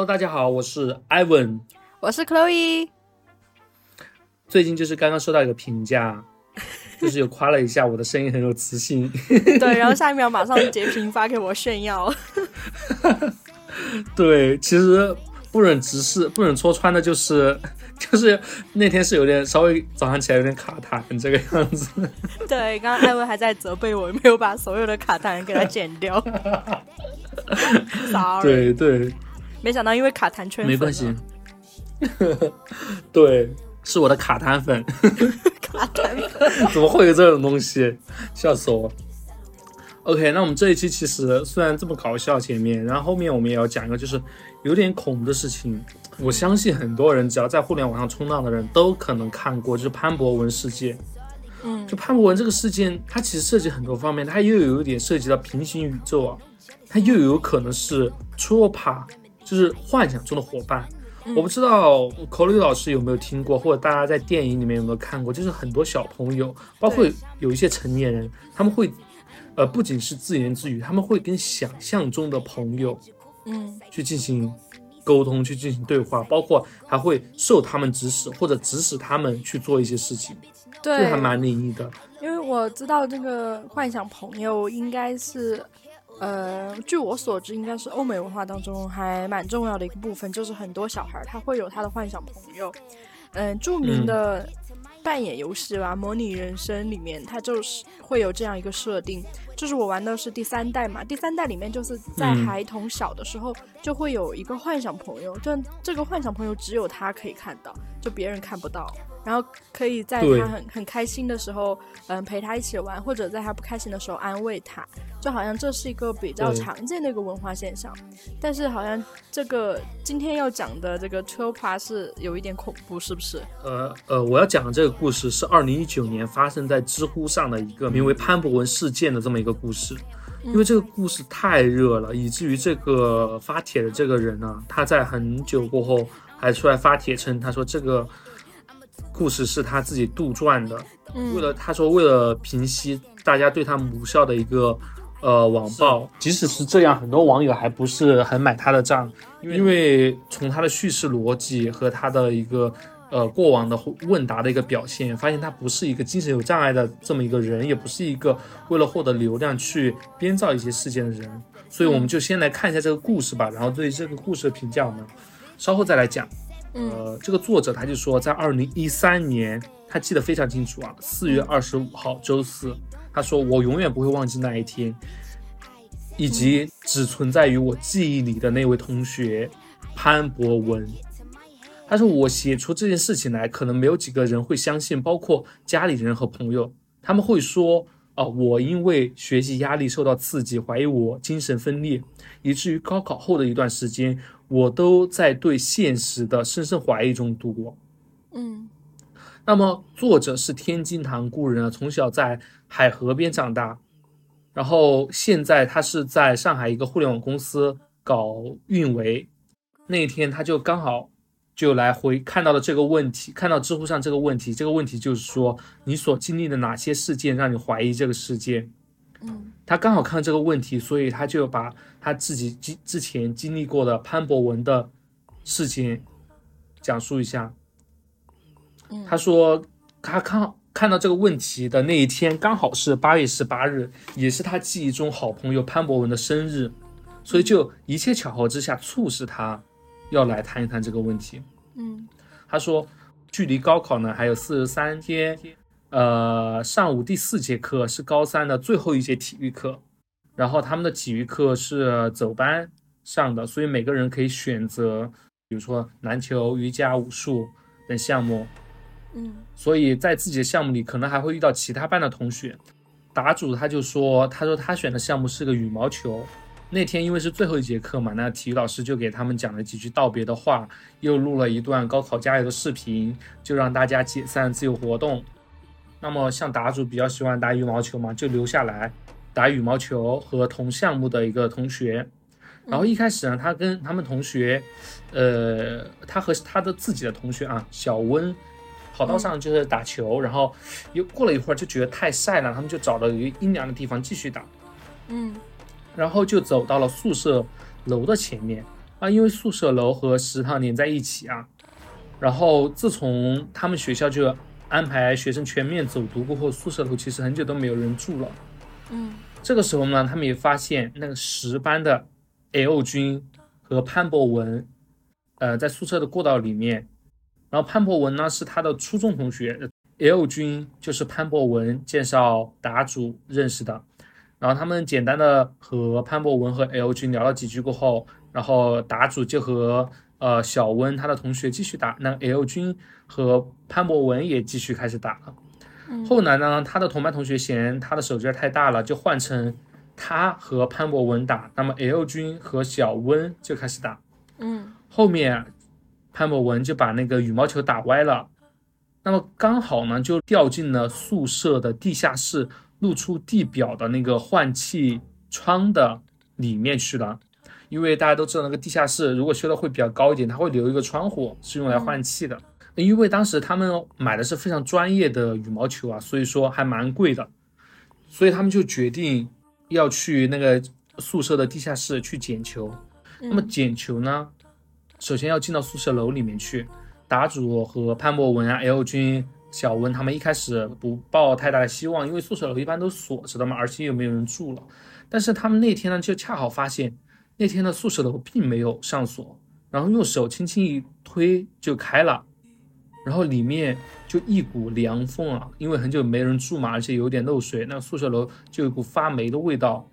Hello，大家好，我是 Ivan，我是 Chloe。最近就是刚刚收到一个评价，就是有夸了一下我的声音很有磁性。对，然后下一秒马上截屏发给我炫耀。对，其实不忍直视、不忍戳穿的就是，就是那天是有点稍微早上起来有点卡痰这个样子。对，刚刚艾文还在责备我没有把所有的卡痰给他剪掉。对对，没想到因为卡痰圈没关系。对，是我的卡痰粉。卡痰粉怎么会有这种东西？笑死我。OK，那我们这一期其实虽然这么搞笑，前面，然后后面我们也要讲一个就是有点恐怖的事情。我相信很多人只要在互联网上冲浪的人都可能看过，就是潘博文事件。嗯，就潘博文这个事件，它其实涉及很多方面，它又有一点涉及到平行宇宙啊。它又有可能是 tropa，就是幻想中的伙伴。我不知道口里老师有没有听过，或者大家在电影里面有没有看过？就是很多小朋友，包括有一些成年人，他们会，呃，不仅是自言自语，他们会跟想象中的朋友，嗯，去进行沟通，去进行对话，包括还会受他们指使，或者指使他们去做一些事情。对，这还蛮灵异的。因为我知道这个幻想朋友应该是。呃，据我所知，应该是欧美文化当中还蛮重要的一个部分，就是很多小孩他会有他的幻想朋友。嗯，著名的扮演游戏吧，《模拟人生》里面，它就是会有这样一个设定，就是我玩的是第三代嘛，第三代里面就是在孩童小的时候就会有一个幻想朋友，就这个幻想朋友只有他可以看到，就别人看不到。然后可以在他很很开心的时候，嗯，陪他一起玩，或者在他不开心的时候安慰他，就好像这是一个比较常见的一个文化现象。但是好像这个今天要讲的这个 t r o p a 是有一点恐怖，是不是？呃呃，我要讲的这个故事是二零一九年发生在知乎上的一个名为潘博文事件的这么一个故事。因为这个故事太热了，以至于这个发帖的这个人呢，他在很久过后还出来发帖称，他说这个。故事是他自己杜撰的，为了他说为了平息大家对他母校的一个呃网暴，即使是这样，很多网友还不是很买他的账，因为从他的叙事逻辑和他的一个呃过往的问答的一个表现，发现他不是一个精神有障碍的这么一个人，也不是一个为了获得流量去编造一些事件的人，所以我们就先来看一下这个故事吧，然后对这个故事的评价我们稍后再来讲。呃，这个作者他就说，在二零一三年，他记得非常清楚啊，四月二十五号周四，他说我永远不会忘记那一天，以及只存在于我记忆里的那位同学潘博文。他说我写出这件事情来，可能没有几个人会相信，包括家里人和朋友，他们会说啊，我因为学习压力受到刺激，怀疑我精神分裂，以至于高考后的一段时间。我都在对现实的深深怀疑中度过。嗯，那么作者是天津塘故人啊，从小在海河边长大，然后现在他是在上海一个互联网公司搞运维。那一天他就刚好就来回看到了这个问题，看到知乎上这个问题，这个问题就是说你所经历的哪些事件让你怀疑这个世界？嗯，他刚好看到这个问题，所以他就把。他自己经之前经历过的潘博文的事情讲述一下。他说他看看到这个问题的那一天刚好是八月十八日，也是他记忆中好朋友潘博文的生日，所以就一切巧合之下促使他要来谈一谈这个问题。嗯，他说距离高考呢还有四十三天，呃，上午第四节课是高三的最后一节体育课。然后他们的体育课是走班上的，所以每个人可以选择，比如说篮球、瑜伽、武术等项目。嗯，所以在自己的项目里，可能还会遇到其他班的同学。答主他就说，他说他选的项目是个羽毛球。那天因为是最后一节课嘛，那体育老师就给他们讲了几句道别的话，又录了一段高考加油的视频，就让大家解散自由活动。那么像答主比较喜欢打羽毛球嘛，就留下来。打羽毛球和同项目的一个同学，然后一开始呢，他跟他们同学，呃，他和他的自己的同学啊，小温，跑道上就是打球，然后又过了一会儿就觉得太晒了，他们就找了一个阴凉的地方继续打，嗯，然后就走到了宿舍楼的前面，啊，因为宿舍楼和食堂连在一起啊。然后自从他们学校就安排学生全面走读过后，宿舍楼其实很久都没有人住了。嗯，这个时候呢，他们也发现那个十班的 L 君和潘博文，呃，在宿舍的过道里面。然后潘博文呢是他的初中同学，L 君就是潘博文介绍答主认识的。然后他们简单的和潘博文和 L 君聊了几句过后，然后答主就和呃小温他的同学继续打，那 L 君和潘博文也继续开始打了。后来呢，他的同班同学嫌他的手劲太大了，就换成他和潘博文打，那么 L 君和小温就开始打。嗯，后面潘博文就把那个羽毛球打歪了，那么刚好呢就掉进了宿舍的地下室。露出地表的那个换气窗的里面去了，因为大家都知道那个地下室如果修的会比较高一点，它会留一个窗户是用来换气的。因为当时他们买的是非常专业的羽毛球啊，所以说还蛮贵的，所以他们就决定要去那个宿舍的地下室去捡球。那么捡球呢，首先要进到宿舍楼里面去。答主和潘博文啊，L 君。小温他们一开始不抱太大的希望，因为宿舍楼一般都锁着的嘛，而且又没有人住了。但是他们那天呢，就恰好发现那天的宿舍楼并没有上锁，然后用手轻轻一推就开了，然后里面就一股凉风啊，因为很久没人住嘛，而且有点漏水，那宿舍楼就有股发霉的味道，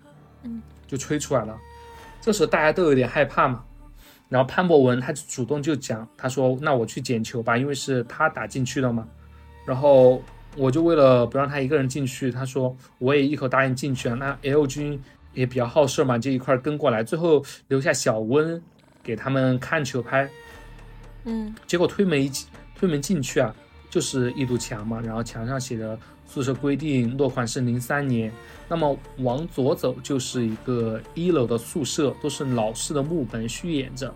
嗯，就吹出来了。这时候大家都有点害怕嘛，然后潘博文他就主动就讲，他说：“那我去捡球吧，因为是他打进去的嘛。”然后我就为了不让他一个人进去，他说我也一口答应进去了。那 L 君也比较好事嘛，就一块跟过来。最后留下小温给他们看球拍。嗯，结果推门一推门进去啊，就是一堵墙嘛，然后墙上写着宿舍规定，落款是零三年。那么往左走就是一个一楼的宿舍，都是老式的木门虚掩着。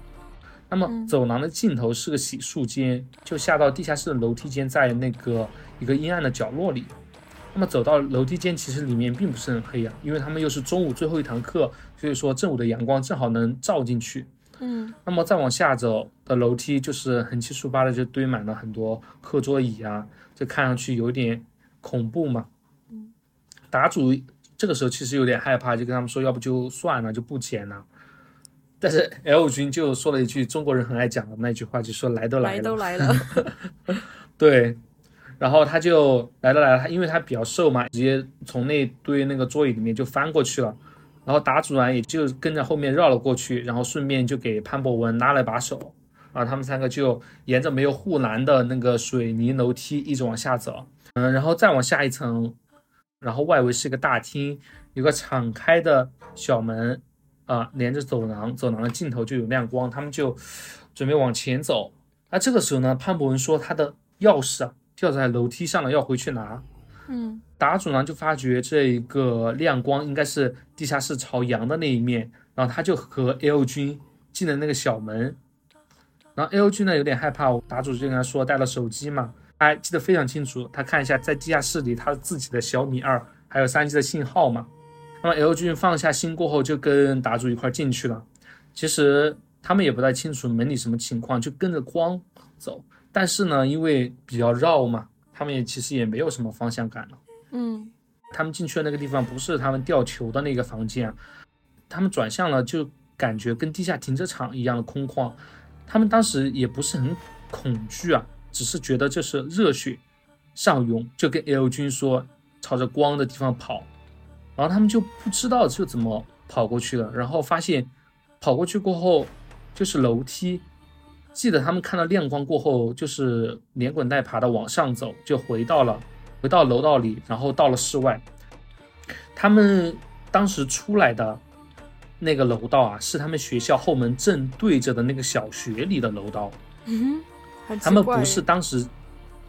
那么走廊的尽头是个洗漱间，就下到地下室的楼梯间，在那个一个阴暗的角落里。那么走到楼梯间，其实里面并不是很黑啊，因为他们又是中午最后一堂课，所以说正午的阳光正好能照进去。嗯，那么再往下走的楼梯就是横七竖八的，就堆满了很多课桌椅啊，这看上去有点恐怖嘛。嗯，答主这个时候其实有点害怕，就跟他们说，要不就算了，就不捡了。但是 L 君就说了一句中国人很爱讲的那句话，就说来都来了，来都来了，对，然后他就来都来了，他因为他比较瘦嘛，直接从那堆那个座椅里面就翻过去了，然后打主任也就跟着后面绕了过去，然后顺便就给潘博文拉了把手，啊，他们三个就沿着没有护栏的那个水泥楼梯一直往下走，嗯，然后再往下一层，然后外围是一个大厅，有个敞开的小门。啊，连着走廊，走廊的尽头就有亮光，他们就准备往前走。那这个时候呢，潘博文说他的钥匙啊掉在楼梯上了，要回去拿。嗯，答主呢就发觉这一个亮光应该是地下室朝阳的那一面，然后他就和 L 君进了那个小门。然后 L 君呢有点害怕，答主就跟他说带了手机嘛，他记得非常清楚，他看一下在地下室里他自己的小米二还有三 G 的信号嘛。那么 L 君放下心过后，就跟答主一块进去了。其实他们也不太清楚门里什么情况，就跟着光走。但是呢，因为比较绕嘛，他们也其实也没有什么方向感了。嗯，他们进去的那个地方不是他们吊球的那个房间，他们转向了，就感觉跟地下停车场一样的空旷。他们当时也不是很恐惧啊，只是觉得这是热血上涌，就跟 L 君说朝着光的地方跑。然后他们就不知道就怎么跑过去了，然后发现跑过去过后就是楼梯。记得他们看到亮光过后，就是连滚带爬的往上走，就回到了回到楼道里，然后到了室外。他们当时出来的那个楼道啊，是他们学校后门正对着的那个小学里的楼道。嗯，他们不是当时，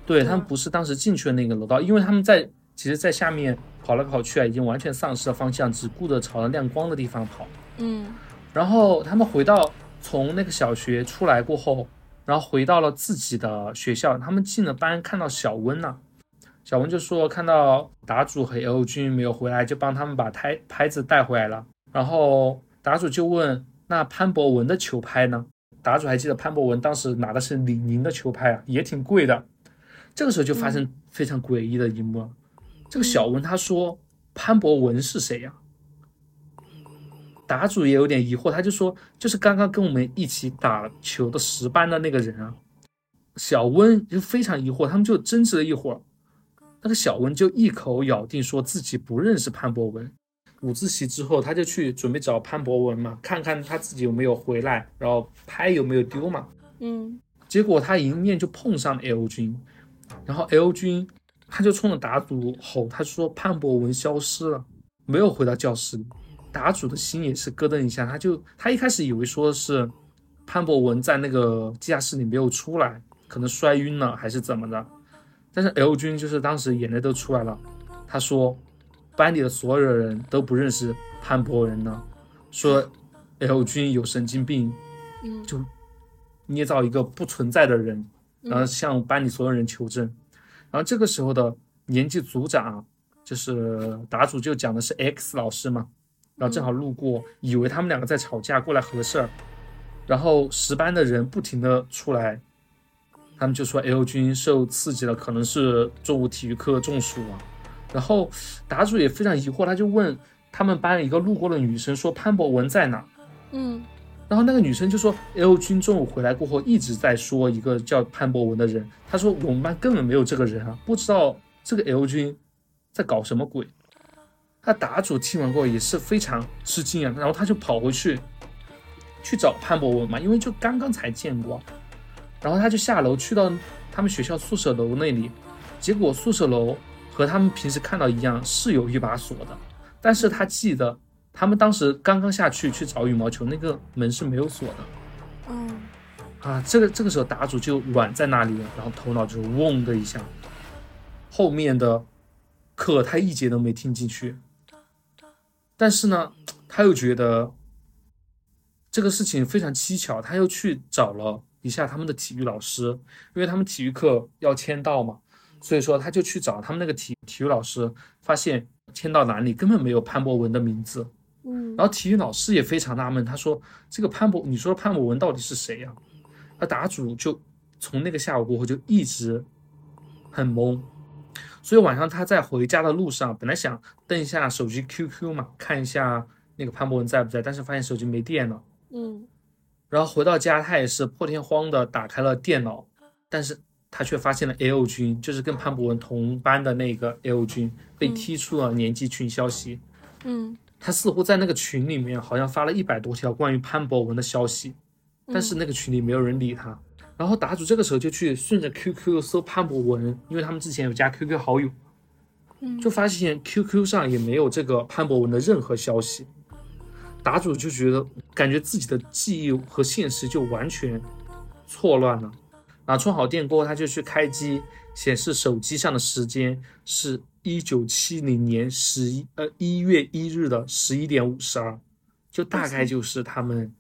对他们不是当时进去的那个楼道，因为他们在其实，在下面。跑来跑去啊，已经完全丧失了方向，只顾着朝着亮光的地方跑。嗯，然后他们回到从那个小学出来过后，然后回到了自己的学校。他们进了班，看到小温了。小温就说看到答主和 L 君没有回来，就帮他们把拍拍子带回来了。然后答主就问那潘博文的球拍呢？答主还记得潘博文当时拿的是李宁的球拍啊，也挺贵的。这个时候就发生非常诡异的一幕了。这个小文他说：“潘博文是谁呀？”答主也有点疑惑，他就说：“就是刚刚跟我们一起打球的十班的那个人啊。”小温就非常疑惑，他们就争执了一会儿。那个小温就一口咬定说自己不认识潘博文。午自习之后，他就去准备找潘博文嘛，看看他自己有没有回来，然后拍有没有丢嘛。嗯，结果他迎面就碰上了 L 君，然后 L 君他就冲着答主吼，他说潘博文消失了，没有回到教室里。答主的心也是咯噔一下，他就他一开始以为说是潘博文在那个地下室里没有出来，可能摔晕了还是怎么的。但是 L 君就是当时眼泪都出来了，他说。班里的所有人都不认识潘博文呢，说 L 君有神经病，嗯，就捏造一个不存在的人，然后向班里所有人求证。然后这个时候的年级组长就是答主就讲的是 X 老师嘛，然后正好路过，以为他们两个在吵架，过来核事儿。然后十班的人不停的出来，他们就说 L 君受刺激了，可能是中午体育课中暑了。然后答主也非常疑惑，他就问他们班一个路过的女生说：“潘博文在哪？”嗯，然后那个女生就说：“L 君中午回来过后一直在说一个叫潘博文的人，他说我们班根本没有这个人啊，不知道这个 L 君在搞什么鬼。”他答主听完过后也是非常吃惊啊，然后他就跑回去去找潘博文嘛，因为就刚刚才见过，然后他就下楼去到他们学校宿舍楼那里，结果宿舍楼。和他们平时看到一样，是有一把锁的，但是他记得他们当时刚刚下去去找羽毛球，那个门是没有锁的。嗯，啊，这个这个时候答主就软在那里了，然后头脑就嗡的一下，后面的课他一节都没听进去。但是呢，他又觉得这个事情非常蹊跷，他又去找了一下他们的体育老师，因为他们体育课要签到嘛。所以说，他就去找他们那个体体育老师，发现签到栏里根本没有潘博文的名字。嗯，然后体育老师也非常纳闷，他说：“这个潘博，你说潘博文到底是谁呀？”那答主就从那个下午过后就一直很懵。所以晚上他在回家的路上，本来想登一下手机 QQ 嘛，看一下那个潘博文在不在，但是发现手机没电了。嗯，然后回到家，他也是破天荒的打开了电脑，但是。他却发现了 L 君，就是跟潘博文同班的那个 L 君被踢出了年级群消息。嗯，他似乎在那个群里面好像发了一百多条关于潘博文的消息，但是那个群里没有人理他。然后答主这个时候就去顺着 QQ 搜潘博文，因为他们之前有加 QQ 好友，就发现 QQ 上也没有这个潘博文的任何消息。答主就觉得感觉自己的记忆和现实就完全错乱了。啊，充好电过后，他就去开机，显示手机上的时间是一九七零年十一呃一月一日的十一点五十二，就大概就是他们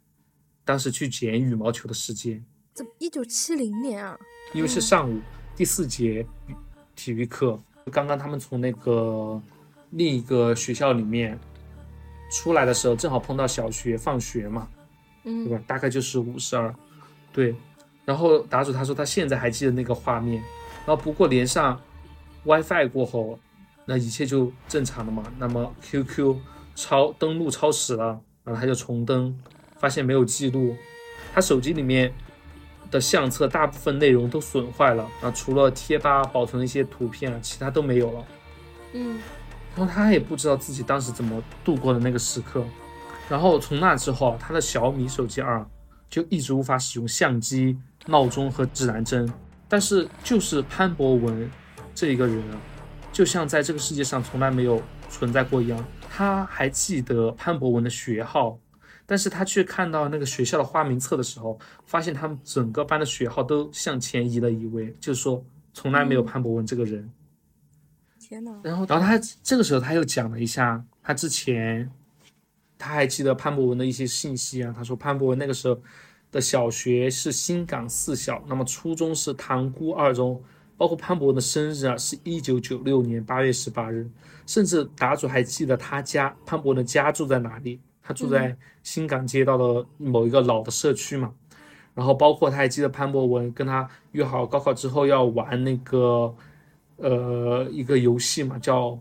当时去捡羽毛球的时间。这一九七零年啊？因为是上午第四节体育课，刚刚他们从那个另一个学校里面出来的时候，正好碰到小学放学嘛，嗯，对吧？大概就是五十二，对。然后答主他说他现在还记得那个画面，然后不过连上 WiFi 过后，那一切就正常了嘛。那么 QQ 超登录超时了，然后他就重登，发现没有记录，他手机里面的相册大部分内容都损坏了，啊，除了贴吧保存的一些图片，其他都没有了。嗯，然后他也不知道自己当时怎么度过的那个时刻，然后从那之后，他的小米手机二就一直无法使用相机。闹钟和指南针，但是就是潘博文这一个人啊，就像在这个世界上从来没有存在过一样。他还记得潘博文的学号，但是他却看到那个学校的花名册的时候，发现他们整个班的学号都向前移了一位，就是说从来没有潘博文这个人。天哪！然后，然后他这个时候他又讲了一下他之前，他还记得潘博文的一些信息啊。他说潘博文那个时候。的小学是新港四小，那么初中是塘沽二中，包括潘博文的生日啊，是一九九六年八月十八日，甚至答主还记得他家潘博文的家住在哪里，他住在新港街道的某一个老的社区嘛。然后包括他还记得潘博文跟他约好高考之后要玩那个呃一个游戏嘛，叫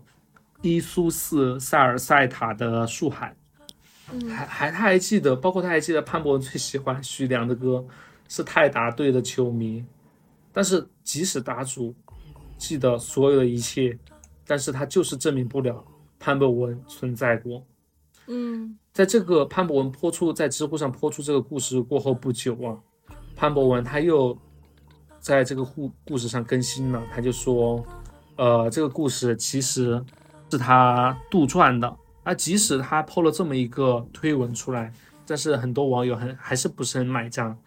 伊苏四塞尔塞塔的树海。还还他还记得，包括他还记得潘博文最喜欢徐良的歌，是泰达队的球迷。但是即使答主记得所有的一切，但是他就是证明不了潘博文存在过。嗯，在这个潘博文泼出在知乎上泼出这个故事过后不久啊，潘博文他又在这个故故事上更新了，他就说，呃，这个故事其实是他杜撰的。啊，即使他抛了这么一个推文出来，但是很多网友很还是不是很买账，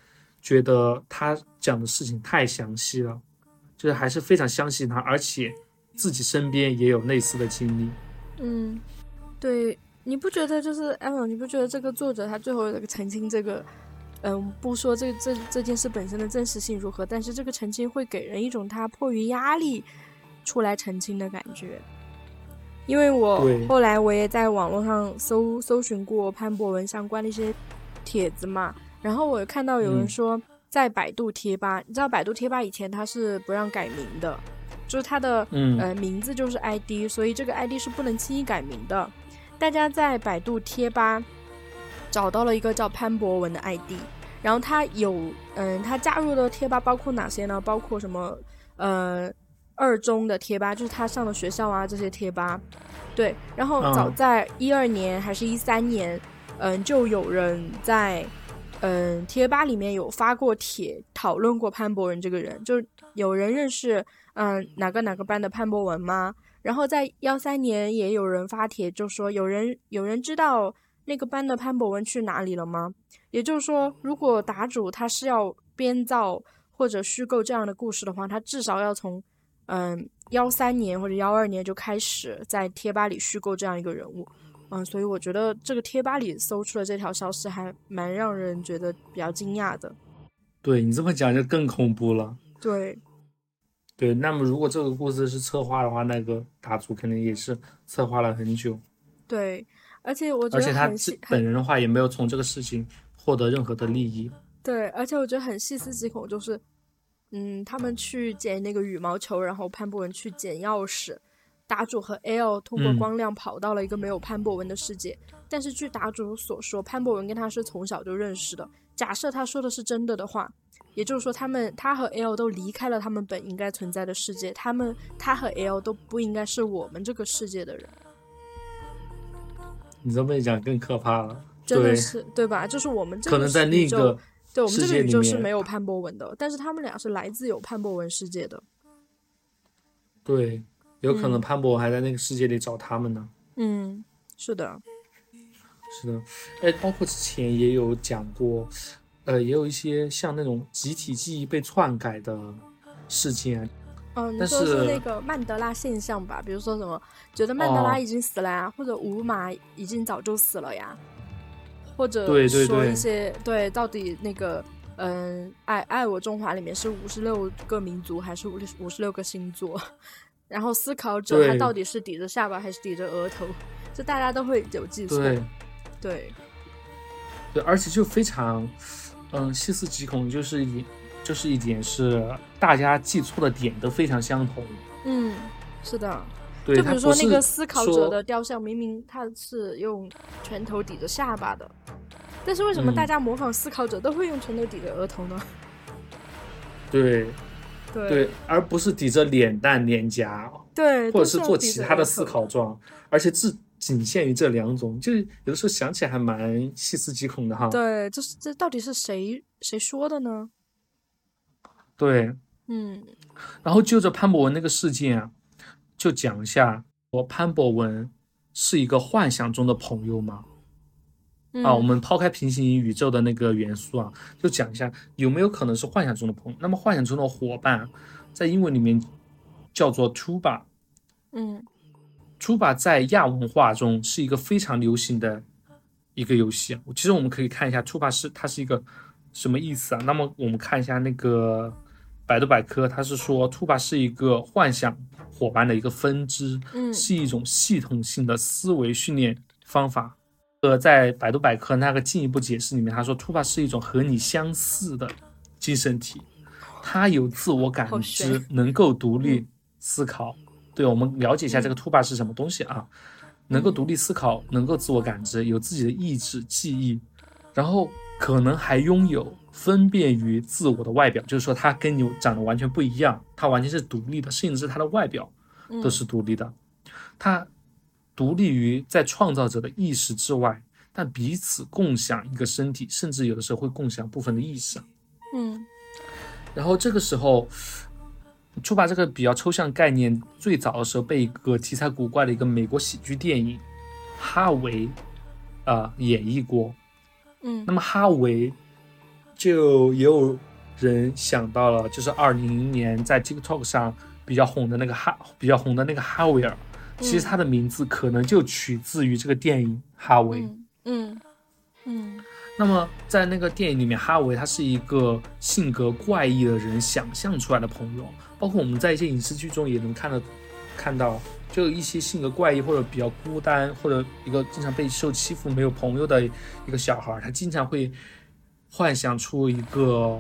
觉得他讲的事情太详细了，就是还是非常相信他，而且自己身边也有类似的经历。嗯，对，你不觉得就是艾伦？你不觉得这个作者他最后这个澄清这个，嗯，不说这这这件事本身的真实性如何，但是这个澄清会给人一种他迫于压力出来澄清的感觉。因为我后来我也在网络上搜搜寻过潘博文相关的一些帖子嘛，然后我看到有人说在百度贴吧，你知道百度贴吧以前它是不让改名的，就是它的呃名字就是 ID，所以这个 ID 是不能轻易改名的。大家在百度贴吧找到了一个叫潘博文的 ID，然后他有嗯，他加入的贴吧包括哪些呢？包括什么呃。二中的贴吧就是他上的学校啊，这些贴吧，对。然后早在一二年还是一三年，嗯，就有人在嗯贴吧里面有发过帖，讨论过潘博文这个人，就有人认识嗯哪个哪个班的潘博文吗？然后在幺三年也有人发帖，就说有人有人知道那个班的潘博文去哪里了吗？也就是说，如果答主他是要编造或者虚构这样的故事的话，他至少要从嗯，幺三年或者幺二年就开始在贴吧里虚构这样一个人物，嗯，所以我觉得这个贴吧里搜出的这条消息还蛮让人觉得比较惊讶的。对你这么讲就更恐怖了。对，对，那么如果这个故事是策划的话，那个大厨肯定也是策划了很久。对，而且我觉得，而且他本人的话也没有从这个事情获得任何的利益。对，而且我觉得很细思极恐，就是。嗯，他们去捡那个羽毛球，然后潘博文去捡钥匙。答主和 L 通过光亮跑到了一个没有潘博文的世界。但是据答主所说，潘博文跟他是从小就认识的。假设他说的是真的的话，也就是说，他们他和 L 都离开了他们本应该存在的世界。他们他和 L 都不应该是我们这个世界的人。你这么一讲更可怕了，真的是对吧？就是我们可能在另一个。对我们这个宇宙是没有潘博文的，但是他们俩是来自有潘博文世界的。对，有可能潘博文还在那个世界里找他们呢。嗯，是的，是的。哎，包括之前也有讲过，呃，也有一些像那种集体记忆被篡改的事件。嗯，你说是那个曼德拉现象吧？比如说什么，觉得曼德拉已经死了呀，或者五马已经早就死了呀。或者说一些对，到底那个嗯，爱爱我中华里面是五十六个民族还是五五十六个星座？然后思考者他到底是抵着下巴还是抵着额头？就大家都会有计错。对对对，而且就非常嗯细思极恐，就是一就是一点是大家记错的点都非常相同。嗯，是的。就比如说那个思考者的雕像，明明他是用拳头抵着下巴的，但是为什么大家模仿思考者都会用拳头抵着额头呢？对，对，而不是抵着脸蛋、脸颊，对，或者是做其他的思考状，而且只仅限于这两种，就是有的时候想起来还蛮细思极恐的哈。对，这是这到底是谁谁说的呢？对，嗯，然后就着潘博文那个事件啊。就讲一下，我潘博文是一个幻想中的朋友吗？啊，我们抛开平行宇宙的那个元素啊，就讲一下有没有可能是幻想中的朋友。那么幻想中的伙伴，在英文里面叫做 tuba。嗯，tuba 在亚文化中是一个非常流行的一个游戏。其实我们可以看一下 tuba 是它是一个什么意思啊？那么我们看一下那个百度百科，它是说 tuba 是一个幻想。伙伴的一个分支，嗯，是一种系统性的思维训练方法，呃，在百度百科那个进一步解释里面，他说图帕是一种和你相似的精神体，它有自我感知，能够独立思考。对，我们了解一下这个图帕是什么东西啊？能够独立思考，能够自我感知，有自己的意志、记忆，然后可能还拥有分辨于自我的外表，就是说他跟你长得完全不一样，他完全是独立的，甚至是他的外表都是独立的，他独立于在创造者的意识之外，但彼此共享一个身体，甚至有的时候会共享部分的意识。嗯然后这个时候，触把这个比较抽象概念，最早的时候被一个题材古怪的一个美国喜剧电影《哈维》啊、演绎过。嗯那么哈维就也有人想到了，就是二零零年在 TikTok 上比较红的那个哈比较红的那个哈维尔，其实他的名字可能就取自于这个电影《哈维》。嗯嗯嗯那么在那个电影里面，哈维他是一个性格怪异的人想象出来的朋友，包括我们在一些影视剧中也能看到，看到就一些性格怪异或者比较孤单，或者一个经常被受欺负、没有朋友的一个小孩，他经常会幻想出一个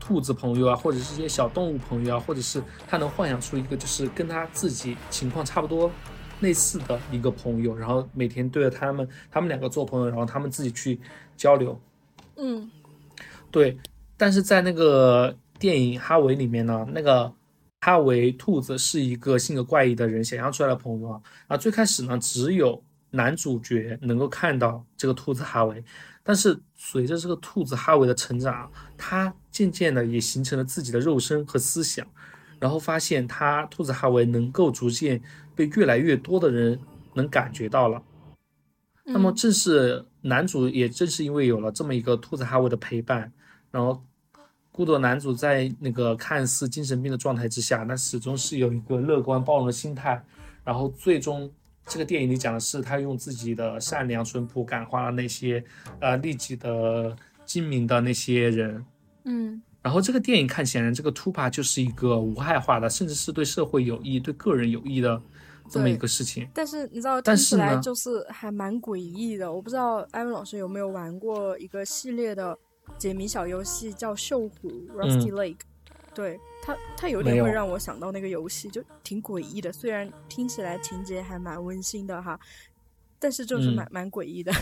兔子朋友啊，或者是一些小动物朋友啊，或者是他能幻想出一个就是跟他自己情况差不多类似的一个朋友，然后每天对着他们，他们两个做朋友，然后他们自己去交流。嗯对，但是在那个电影《哈维》里面呢，那个哈维兔子是一个性格怪异的人想象出来的朋友啊。啊，最开始呢，只有男主角能够看到这个兔子哈维，但是随着这个兔子哈维的成长，他渐渐的也形成了自己的肉身和思想，然后发现他兔子哈维能够逐渐被越来越多的人能感觉到了。那么正是男主，也正是因为有了这么一个兔子哈维的陪伴，然后孤独的男主在那个看似精神病的状态之下，那始终是有一个乐观包容的心态，然后最终这个电影里讲的是他用自己的善良淳朴感化了那些呃利己的精明的那些人。嗯然后这个电影看显然，这个 Tupa 就是一个无害化的，甚至是对社会有益、对个人有益的这么一个事情。但是你知道，但是听起来就是还蛮诡异的。我不知道艾文老师有没有玩过一个系列的解谜小游戏，叫《锈湖 Rusty Lake》。对它，它有点会让我想到那个游戏，就挺诡异的。虽然听起来情节还蛮温馨的哈，但是就是嗯蛮、蛮诡异的。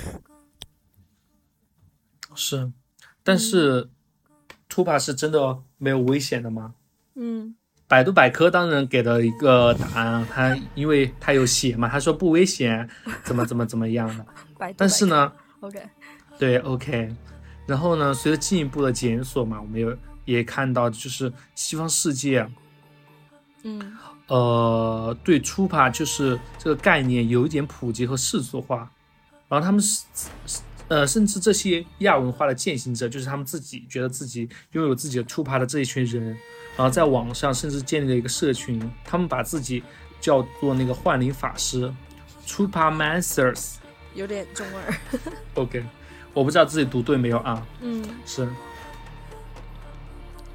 是，但是 Tupa 是真的没有危险的吗？嗯百度百科当然给了一个答案啊，它因为他有写嘛，他说不危险，怎么怎么怎么样的。百度但是呢，，OK，对，OK，然后呢，随着进一步的检索嘛，我们有也看到，就是西方世界啊，嗯呃，对 Tupa 就是这个概念有一点普及和世俗化，然后他们是。呃，甚至这些亚文化的践行者，就是他们自己觉得自己拥有自己的 Tupa 的这一群人，然后在网上甚至建立了一个社群，他们把自己叫做那个幻灵法师 Tupa Masters。有点中二。OK，我不知道自己读对没有啊？嗯是。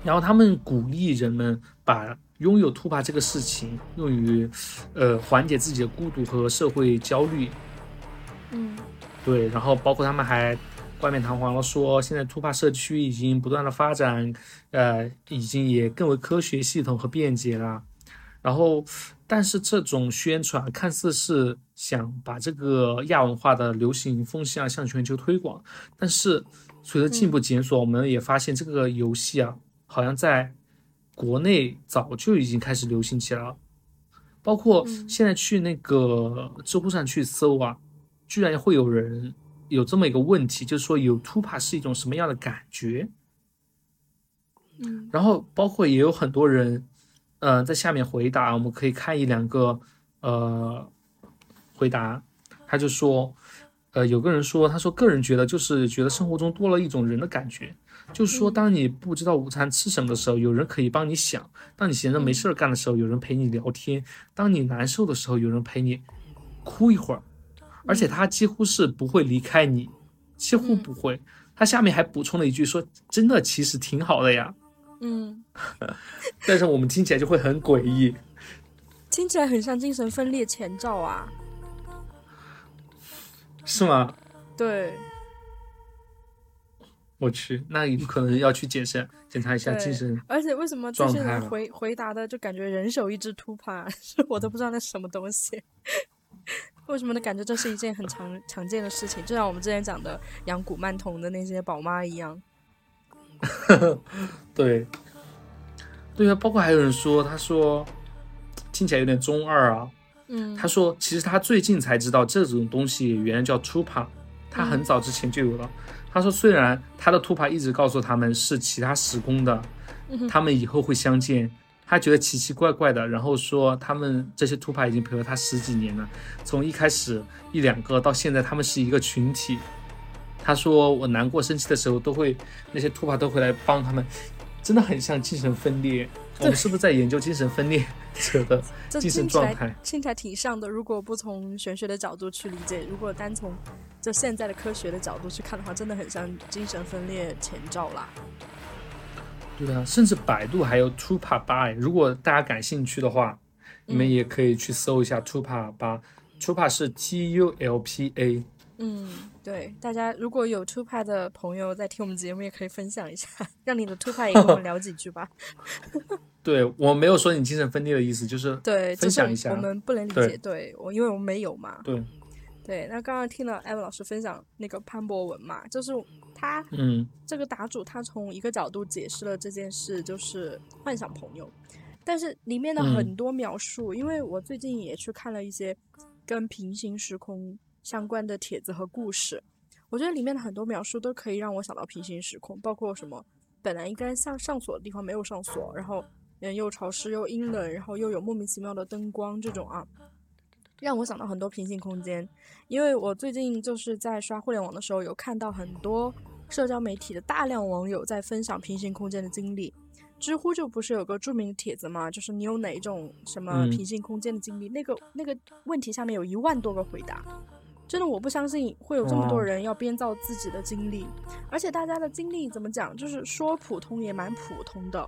然后他们鼓励人们把拥有 Tupa 这个事情用于，呃，缓解自己的孤独和社会焦虑。嗯对，然后包括他们还冠冕堂皇的说，现在 Tupa 社区已经不断的发展，呃，已经也更为科学、系统和便捷了。然后，但是这种宣传看似是想把这个亚文化的流行风向向全球推广，但是随着进一步检索，我们也发现这个游戏啊，好像在国内早就已经开始流行起来了。包括嗯现在去那个知乎上去搜啊，居然会有人有这么一个问题，就是说有 Tupa 是一种什么样的感觉？嗯。然后包括也有很多人，呃，在下面回答，我们可以看一两个呃回答，他就说，呃，有个人说，他说个人觉得就是觉得生活中多了一种人的感觉，就是说当你不知道午餐吃什么的时候，有人可以帮你想；当你闲着没事儿干的时候，有人陪你聊天；当你难受的时候，有人陪你哭一会儿，而且他几乎是不会离开你，几乎不会。他下面还补充了一句说：“真的，其实挺好的呀。”嗯，但是我们听起来就会很诡异。听起来很像精神分裂前兆啊。是吗？对，我去，那你可能要去检查检查一下精神。而且为什么这些人回回答的就感觉人手一只秃帕，我都不知道那什么东西。为什么呢？感觉这是一件很常 常见的事情，就像我们之前讲的养古曼童的那些宝妈一样。对，对啊，包括还有人说，他说听起来有点中二啊。嗯，他说其实他最近才知道这种东西原来叫 Tupa，他很早之前就有了。他说虽然他的 Tupa 一直告诉他们是其他时空的，他们以后会相见。他觉得奇奇怪怪的，然后说他们这些兔帕已经陪了他十几年了，从一开始一两个到现在他们是一个群体。他说我难过生气的时候都会那些兔帕都会来帮他们，真的很像精神分裂。我们是不是在研究精神分裂 者的精神状态？听起来挺像的。如果不从玄学的角度去理解，如果单从就现在的科学的角度去看的话，真的很像精神分裂前兆啦。对啊，甚至百度还有 Tupa 八，如果大家感兴趣的话，你们也可以去搜一下 Tupa 八。Tupa 是 T U L P A。嗯，对，大家如果有 Tupa 的朋友在听我们节目，也可以分享一下，让你的 Tupa 也跟我们 聊几句吧。对我没有说你精神分裂的意思，就是对分享一下。我们不能理解，对我因为我们没有嘛。对。对，那刚刚听了艾文老师分享那个潘博文嘛，就是他，嗯，这个答主他从一个角度解释了这件事，就是幻想朋友，但是里面的很多描述，因为我最近也去看了一些跟平行时空相关的帖子和故事，我觉得里面的很多描述都可以让我想到平行时空，包括什么本来应该上上锁的地方没有上锁，然后嗯又潮湿又阴冷，然后又有莫名其妙的灯光这种啊。让我想到很多平行空间，因为我最近就是在刷互联网的时候，有看到很多社交媒体的大量网友在分享平行空间的经历。知乎就不是有个著名的帖子吗？就是你有哪一种什么平行空间的经历？那个那个问题下面有一万多个回答，真的我不相信会有这么多人要编造自己的经历，而且大家的经历怎么讲，就是说普通也蛮普通的，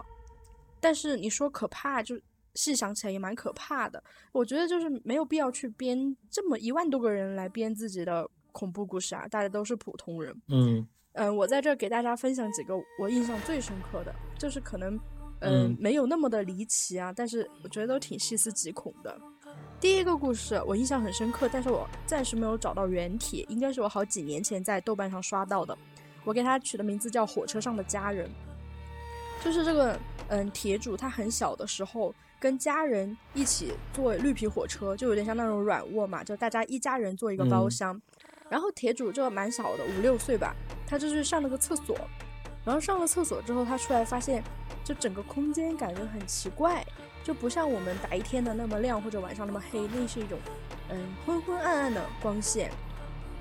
但是你说可怕就。细想起来也蛮可怕的，我觉得就是没有必要去编这么一万多个人来编自己的恐怖故事啊！大家都是普通人。嗯嗯，我在这给大家分享几个我印象最深刻的，就是可能嗯没有那么的离奇啊，但是我觉得都挺细思极恐的。第一个故事我印象很深刻，但是我暂时没有找到原帖，应该是我好几年前在豆瓣上刷到的。我给他取的名字叫《火车上的家人》，就是这个嗯铁主他很小的时候。跟家人一起坐绿皮火车，就有点像那种软卧嘛，就大家一家人坐一个包厢。然后铁主就蛮小的，五六岁吧，他就去上了个厕所。然后上了厕所之后，他出来发现，就整个空间感觉很奇怪，就不像我们白天的那么亮或者晚上那么黑，那是一种嗯昏昏暗暗的光线。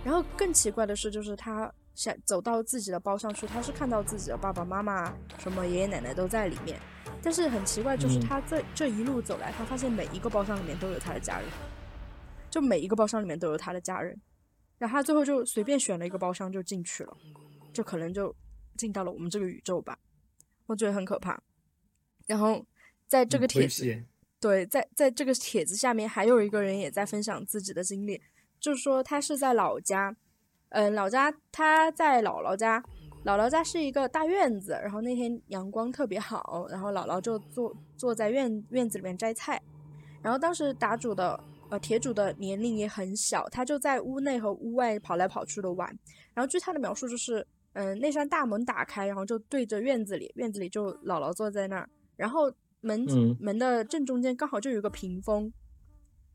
然后更奇怪的是，就是他想走到自己的包厢去，他是看到自己的爸爸妈妈、什么爷爷奶奶都在里面。但是很奇怪，就是他这这一路走来，他发现每一个包厢里面都有他的家人，就每一个包厢里面都有他的家人，然后他最后就随便选了一个包厢就进去了，就可能就进到了我们这个宇宙吧，我觉得很可怕。然后在这个帖子，对，在在这个帖子下面还有一个人也在分享自己的经历，就是说他是在老家，嗯，老家他在姥姥家。姥姥家是一个大院子，然后那天阳光特别好，然后姥姥就坐坐在院院子里面摘菜，然后当时打主的呃铁主的年龄也很小，他就在屋内和屋外跑来跑去的玩，然后据他的描述就是，嗯，那扇大门打开，然后就对着院子里，院子里就姥姥坐在那儿，然后门门的正中间刚好就有一个屏风，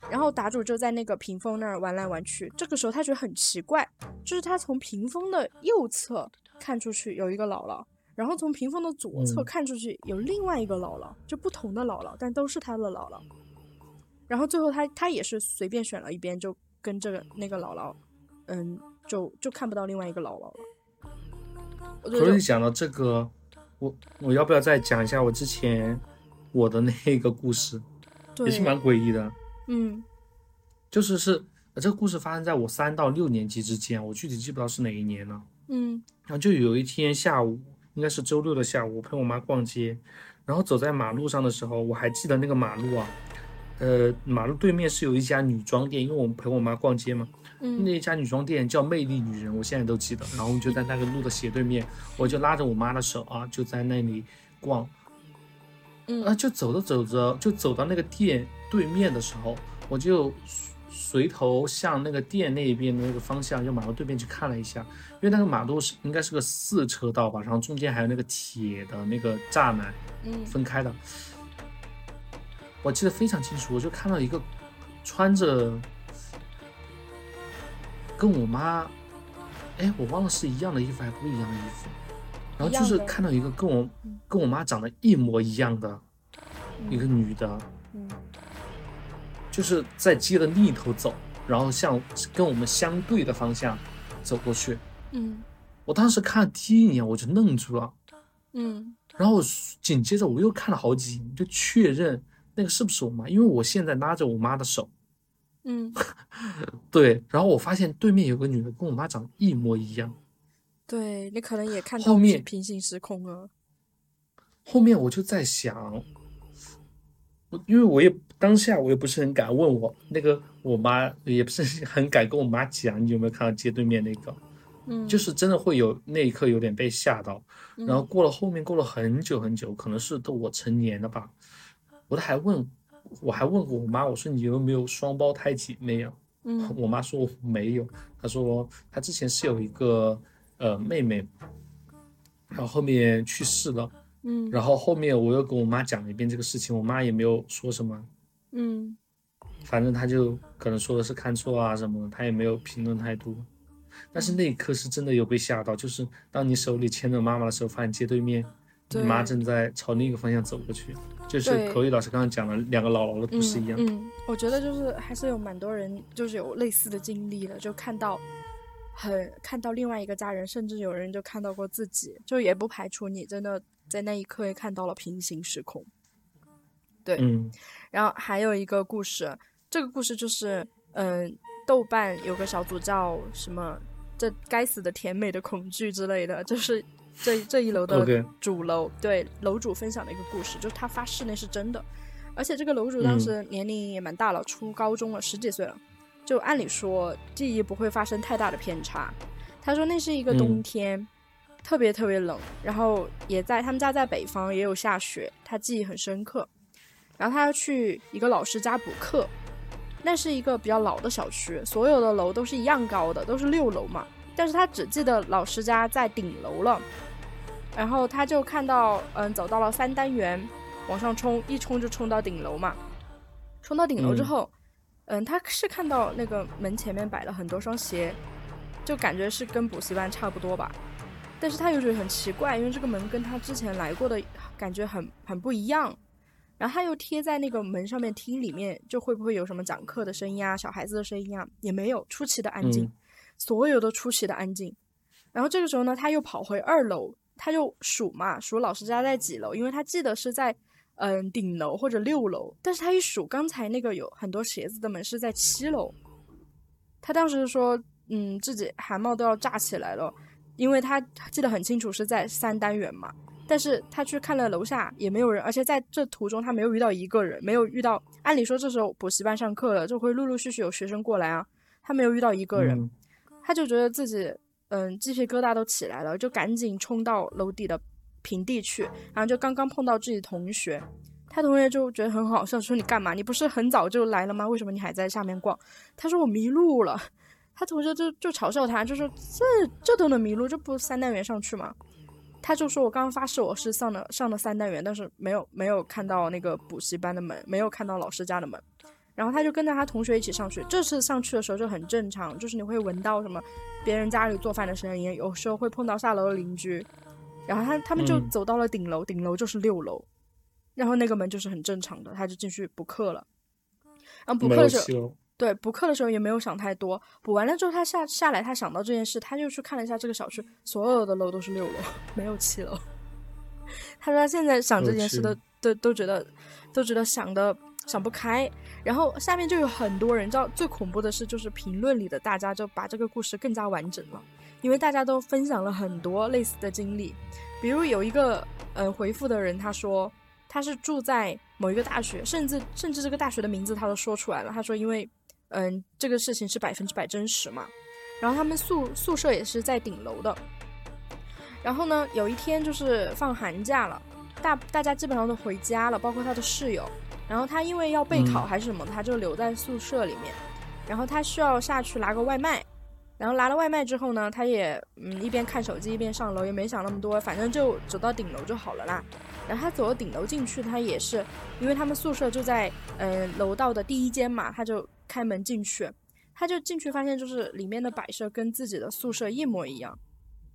然后打主就在那个屏风那儿玩来玩去，这个时候他觉得很奇怪，就是他从屏风的右侧。看出去有一个姥姥，然后从屏风的左侧看出去有另外一个姥姥，就不同的姥姥，但都是他的姥姥。然后最后他他也是随便选了一边，就跟这个那个姥姥，嗯，就就看不到另外一个姥姥了。所以讲到这个，我我要不要再讲一下我之前我的那个故事，也是蛮诡异的。嗯，就是是这个故事发生在我三到六年级之间，我具体记不到是哪一年了。嗯，然后就有一天下午，应该是周六的下午，我陪我妈逛街，然后走在马路上的时候，我还记得那个马路啊，呃，马路对面是有一家女装店，因为我们陪我妈逛街嘛，嗯那一家女装店叫魅力女人，我现在都记得。然后就在那个路的斜对面，我就拉着我妈的手啊，就在那里逛。嗯。啊，就走着走着，就走到那个店对面的时候，我就随头向那个店那边的那个方向，就马路对面去看了一下，因为那个马路是应该是个四车道吧，然后中间还有那个铁的那个栅栏嗯。分开的。我记得非常清楚，我就看到一个穿着跟我妈，哎，我忘了是一样的衣服还不一样的衣服，然后就是看到一个跟我嗯跟我妈长得一模一样的一个女的，嗯。就是在街的另一头走，然后向跟我们相对的方向走过去。嗯。我当时看第一眼我就愣住了，嗯。然后紧接着我又看了好几眼，就确认那个是不是我妈，因为我现在拉着我妈的手，嗯，对，然后我发现对面有个女的跟我妈长得一模一样，对你可能也看到后面平行时空了。后面我就在想，我因为我也当下我也不是很敢问我那个我妈，也不是 很敢跟我妈讲你有没有看到街对面那个，嗯，就是真的会有那一刻有点被吓到，嗯然后过了后面过了很久很久，可能是都我成年了吧，我都还问，我还问过我妈，我说你有没有双胞胎姐妹啊？嗯我妈说没有，她说她之前是有一个呃妹妹，然后后面去世了。嗯然后后面我又跟我妈讲了一遍这个事情，我妈也没有说什么，嗯反正她就可能说的是看错啊什么的，她也没有评论太多。但是那一刻是真的有被吓到，就是当你手里牵着妈妈的时候，发现街对面你妈正在朝另一个方向走过去，就是口语老师刚刚讲的两个姥姥的故事一样。嗯。嗯，我觉得就是还是有蛮多人就是有类似的经历的，就看到很看到另外一个家人，甚至有人就看到过自己，就也不排除你真的在那一刻也看到了平行时空。对，嗯。然后还有一个故事，这个故事就是，嗯、豆瓣有个小组叫什么“这该死的甜美的恐惧”之类的，就是这这一楼的主楼对楼主分享的一个故事，就是他发誓那是真的，而且这个楼主当时年龄也蛮大了，初高中了，十几岁了，就按理说记忆不会发生太大的偏差。他说那是一个冬嗯天。特别特别冷，然后也在他们家在北方，也有下雪，他记忆很深刻。然后他要去一个老师家补课，那是一个比较老的小区，所有的楼都是一样高的，都是六楼嘛。但是他只记得老师家在顶楼了，然后他就看到，嗯，走到了三单元，往上冲，一冲就冲到顶楼嘛。冲到顶楼之嗯后，嗯，他是看到那个门前面摆了很多双鞋，就感觉是跟补习班差不多吧。但是他又觉得很奇怪，因为这个门跟他之前来过的感觉很很不一样。然后他又贴在那个门上面听里面，就会不会有什么讲课的声音啊、小孩子的声音啊？也没有，出奇的安静，嗯所有都出奇的安静。然后这个时候呢，他又跑回二楼，他就数嘛，数老师家在几楼，因为他记得是在嗯顶楼或者六楼，但是他一数，刚才那个有很多鞋子的门是在七楼。他当时说，嗯，自己汗毛都要炸起来了，因为他记得很清楚是在三单元嘛。但是他去看了楼下也没有人，而且在这途中他没有遇到一个人，没有遇到。按理说这时候补习班上课了，就会陆陆续续有学生过来啊，他没有遇到一个人，嗯他就觉得自己嗯鸡皮疙瘩都起来了，就赶紧冲到楼底的平地去，然后就刚刚碰到自己同学，他同学就觉得很好笑，说你干嘛？你不是很早就来了吗？为什么你还在下面逛？他说我迷路了。他同学就就嘲笑他，就说这这都能迷路，这不三单元上去吗？他就说我刚刚发誓我是上了上了三单元，但是没有没有看到那个补习班的门，没有看到老师家的门。然后他就跟着他同学一起上去。这次上去的时候就很正常，就是你会闻到什么别人家里做饭的声音，有时候会碰到下楼的邻居。然后他他们就嗯走到了顶楼，顶楼就是六楼，然后那个门就是很正常的，他就进去补课了。然后补课的时候，对，补课的时候也没有想太多。补完了之后，他下下来，他想到这件事，他就去看了一下这个小区，所有的楼都是六楼，没有七楼。他说他现在想这件事有都都都觉得都觉得想的想不开。然后下面就有很多人，知道最恐怖的是，就是评论里的大家就把这个故事更加完整了，因为大家都分享了很多类似的经历。比如有一个呃回复的人，他说他是住在某一个大学，甚至甚至这个大学的名字他都说出来了。他说，因为嗯，这个事情是百分之百真实嘛。然后他们宿宿舍也是在顶楼的。然后呢，有一天就是放寒假了，大大家基本上都回家了，包括他的室友。然后他因为要备考还是什么，他就留在宿舍里面。然后他需要下去拿个外卖。然后拿了外卖之后呢，他也嗯一边看手机一边上楼，也没想那么多，反正就走到顶楼就好了啦。然后他走到顶楼进去，他也是因为他们宿舍就在嗯楼道的第一间嘛，他就开门进去，他就进去发现就是里面的摆设跟自己的宿舍一模一样，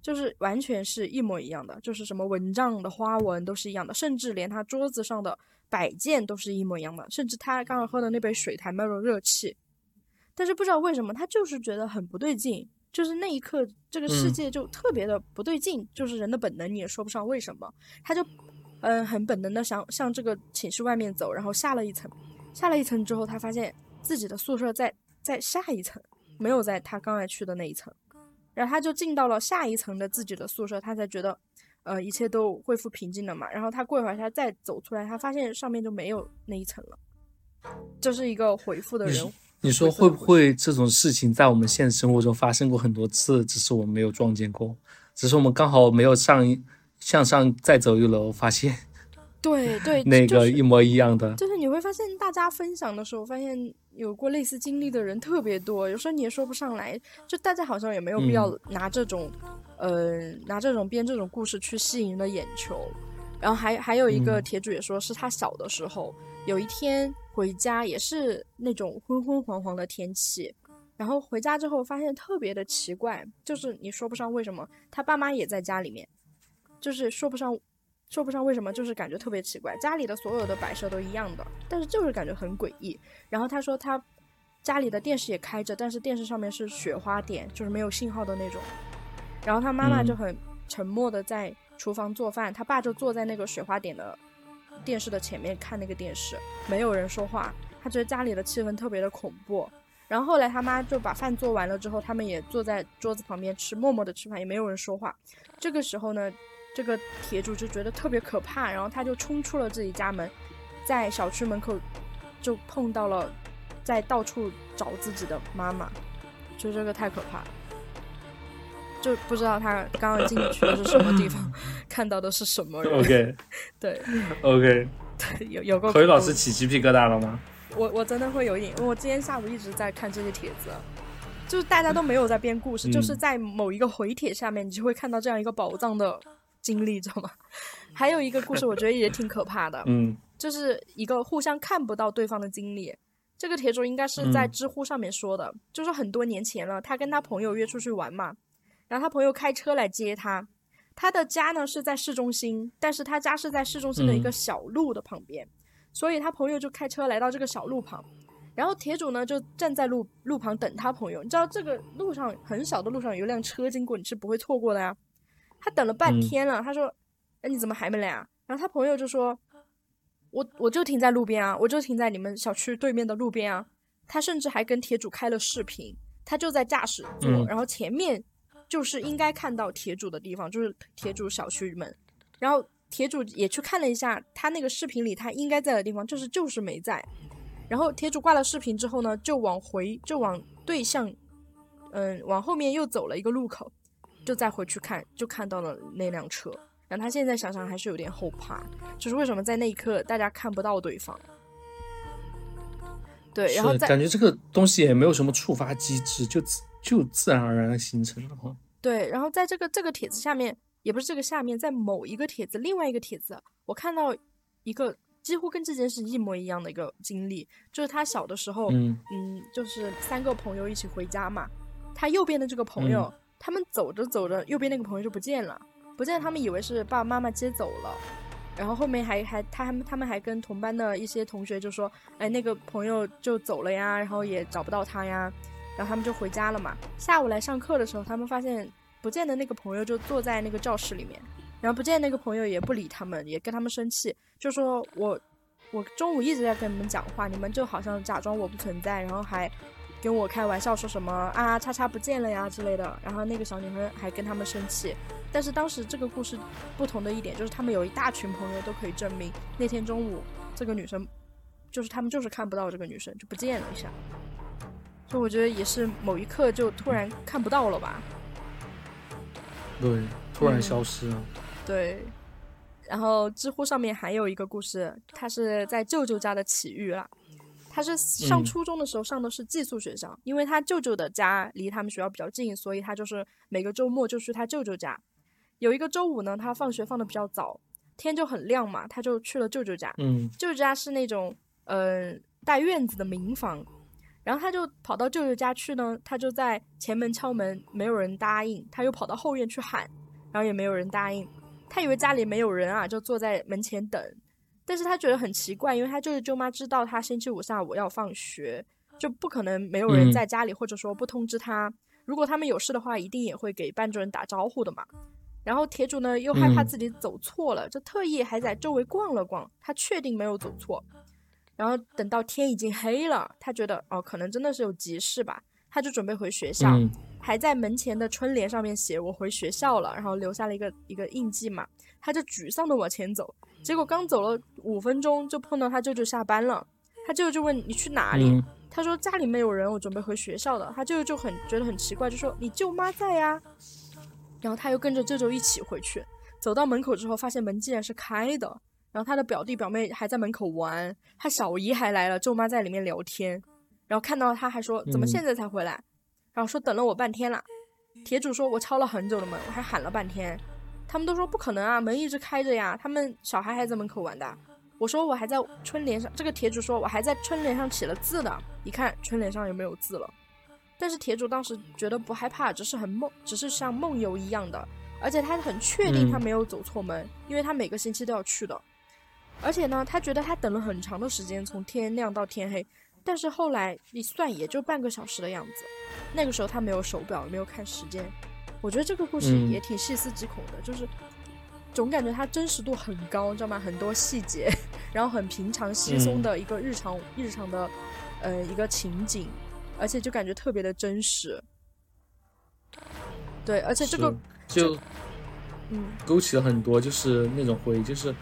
就是完全是一模一样的，就是什么蚊帐的花纹都是一样的，甚至连他桌子上的摆件都是一模一样的，甚至他刚刚喝的那杯水还冒着热气。但是不知道为什么，他就是觉得很不对劲，就是那一刻这个世界就特别的不对劲，就是人的本能你也说不上为什么，他就，嗯，很本能的想向这个寝室外面走，然后下了一层，下了一层之后，他发现自己的宿舍在在下一层，没有在他刚才去的那一层，然后他就进到了下一层的自己的宿舍，他才觉得，呃，一切都恢复平静了嘛。然后他过一会儿他再走出来，他发现上面就没有那一层了，这是一个回复的人。你说会不会这种事情在我们现实生活中发生过很多次，只是我们没有撞见过，只是我们刚好没有上向上再走一楼，发现 对对 那个一模一样的。就是你会发现，大家分享的时候，发现有过类似经历的人特别多，有时候你也说不上来，就大家好像也没有必要拿这种，呃，拿这种编这种故事去吸引的眼球。然后还还有一个铁主也说是他小的时候有一天。回家也是那种昏昏黄黄的天气，然后回家之后发现特别的奇怪，就是你说不上为什么，他爸妈也在家里面，就是说不上，说不上为什么，就是感觉特别奇怪。家里的所有的摆设都一样的，但是就是感觉很诡异。然后他说他家里的电视也开着，但是电视上面是雪花点，就是没有信号的那种。然后他妈妈就很沉默的在厨房做饭，他爸就坐在那个雪花点的。电视的前面看那个电视，没有人说话，他觉得家里的气氛特别的恐怖。然后后来他妈就把饭做完了之后，他们也坐在桌子旁边吃，默默的吃饭，也没有人说话。这个时候呢，这个铁柱就觉得特别可怕，然后他就冲出了自己家门，在小区门口就碰到了，在到处找自己的妈妈，就这个太可怕。就不知道他刚刚进去的是什么地方，看到的是什么人。OK，对，OK，对，有有个。何宇老师起鸡皮疙瘩了吗？我我真的会有一点，我今天下午一直在看这些帖子，就是大家都没有在编故事，就是在某一个回帖下面，你就会看到这样一个宝藏的经历，知道吗？还有一个故事，我觉得也挺可怕的，嗯，就是一个互相看不到对方的经历。这个帖主应该是在知乎上面说的，就是很多年前了，他跟他朋友约出去玩嘛。然后他朋友开车来接他，他的家呢是在市中心，但是他家是在市中心的一个小路的旁边，所以他朋友就开车来到这个小路旁，然后铁主呢就站在路路旁等他朋友。你知道这个路上很小的路上有辆车经过，你是不会错过的呀。他等了半天了，他说：“哎，你怎么还没来啊？”然后他朋友就说：“我我就停在路边啊，我就停在你们小区对面的路边啊。”他甚至还跟铁主开了视频，他就在驾驶座，然后前面。就是应该看到铁主的地方，就是铁主小区门，然后铁主也去看了一下他那个视频里他应该在的地方，就是就是没在。然后铁主挂了视频之后呢，就往回就往对向，嗯，往后面又走了一个路口，就再回去看，就看到了那辆车。然后他现在想想还是有点后怕，就是为什么在那一刻大家看不到对方？对，然后感觉这个东西也没有什么触发机制，就。就自然而然的形成了哈。对，然后在这个这个帖子下面，也不是这个下面，在某一个帖子，另外一个帖子，我看到一个几乎跟这件事一模一样的一个经历，就是他小的时候，嗯嗯，就是三个朋友一起回家嘛，他右边的这个朋友，他们走着走着，右边那个朋友就不见了，不见，他们以为是爸爸妈妈接走了，然后后面还还他还他们还跟同班的一些同学就说，哎，那个朋友就走了呀，然后也找不到他呀。然后他们就回家了嘛。下午来上课的时候，他们发现不见的那个朋友就坐在那个教室里面，然后不见那个朋友也不理他们，也跟他们生气，就说我我中午一直在跟你们讲话，你们就好像假装我不存在，然后还跟我开玩笑说什么啊，叉叉不见了呀之类的。然后那个小女孩还跟他们生气。但是当时这个故事不同的一点就是，他们有一大群朋友都可以证明，那天中午这个女生就是他们就是看不到这个女生就不见了一下。所以我觉得也是某一刻就突然看不到了吧。对，突然消失了。对。然后知乎上面还有一个故事，他是在舅舅家的奇遇了。他是上初中的时候上的是寄宿学校，因为他舅舅的家离他们学校比较近，所以他就是每个周末就去他舅舅家。有一个周五呢，他放学放的比较早，天就很亮嘛，他就去了舅舅家。嗯，舅舅家是那种嗯带院子的民房，然后他就跑到舅舅家去呢，他就在前门敲门，没有人答应，他又跑到后院去喊，然后也没有人答应，他以为家里没有人啊，就坐在门前等。但是他觉得很奇怪，因为他舅舅舅妈知道他星期五下午要放学，就不可能没有人在家里，或者说不通知他。如果他们有事的话，一定也会给班主任打招呼的嘛。然后铁主呢又害怕自己走错了，就特意还在周围逛了逛，他确定没有走错。然后等到天已经黑了，他觉得哦，可能真的是有急事吧，他就准备回学校，还在门前的春联上面写我回学校了，然后留下了一个一个印记嘛。他就沮丧的往前走。结果刚走了五分钟，就碰到他舅舅下班了。他舅舅就问你去哪里？他说家里没有人，我准备回学校的。他舅舅就很觉得很奇怪，就说你舅妈在呀。然后他又跟着舅舅一起回去。走到门口之后，发现门竟然是开的。然后他的表弟表妹还在门口玩，他小姨还来了，舅妈在里面聊天。然后看到他还说怎么现在才回来？然后说等了我半天了。铁主说我敲了很久的门，我还喊了半天。他们都说不可能啊，门一直开着呀。他们小孩还在门口玩的。我说我还在春联上，这个铁主说我还在春联上起了字的。一看春联上也没有字了。但是铁主当时觉得不害怕，只是很梦，只是像梦游一样的。而且他很确定他没有走错门，因为他每个星期都要去的。而且呢，他觉得他等了很长的时间，从天亮到天黑。但是后来一算，也就半个小时的样子。那个时候他没有手表，没有看时间。我觉得这个故事也挺细思极恐的，就是总感觉它真实度很高，知道吗？很多细节，然后很平常稀松的一个日常日常的呃一个情景，而且就感觉特别的真实。对，而且这个就嗯勾起了很多就是那种回忆，就是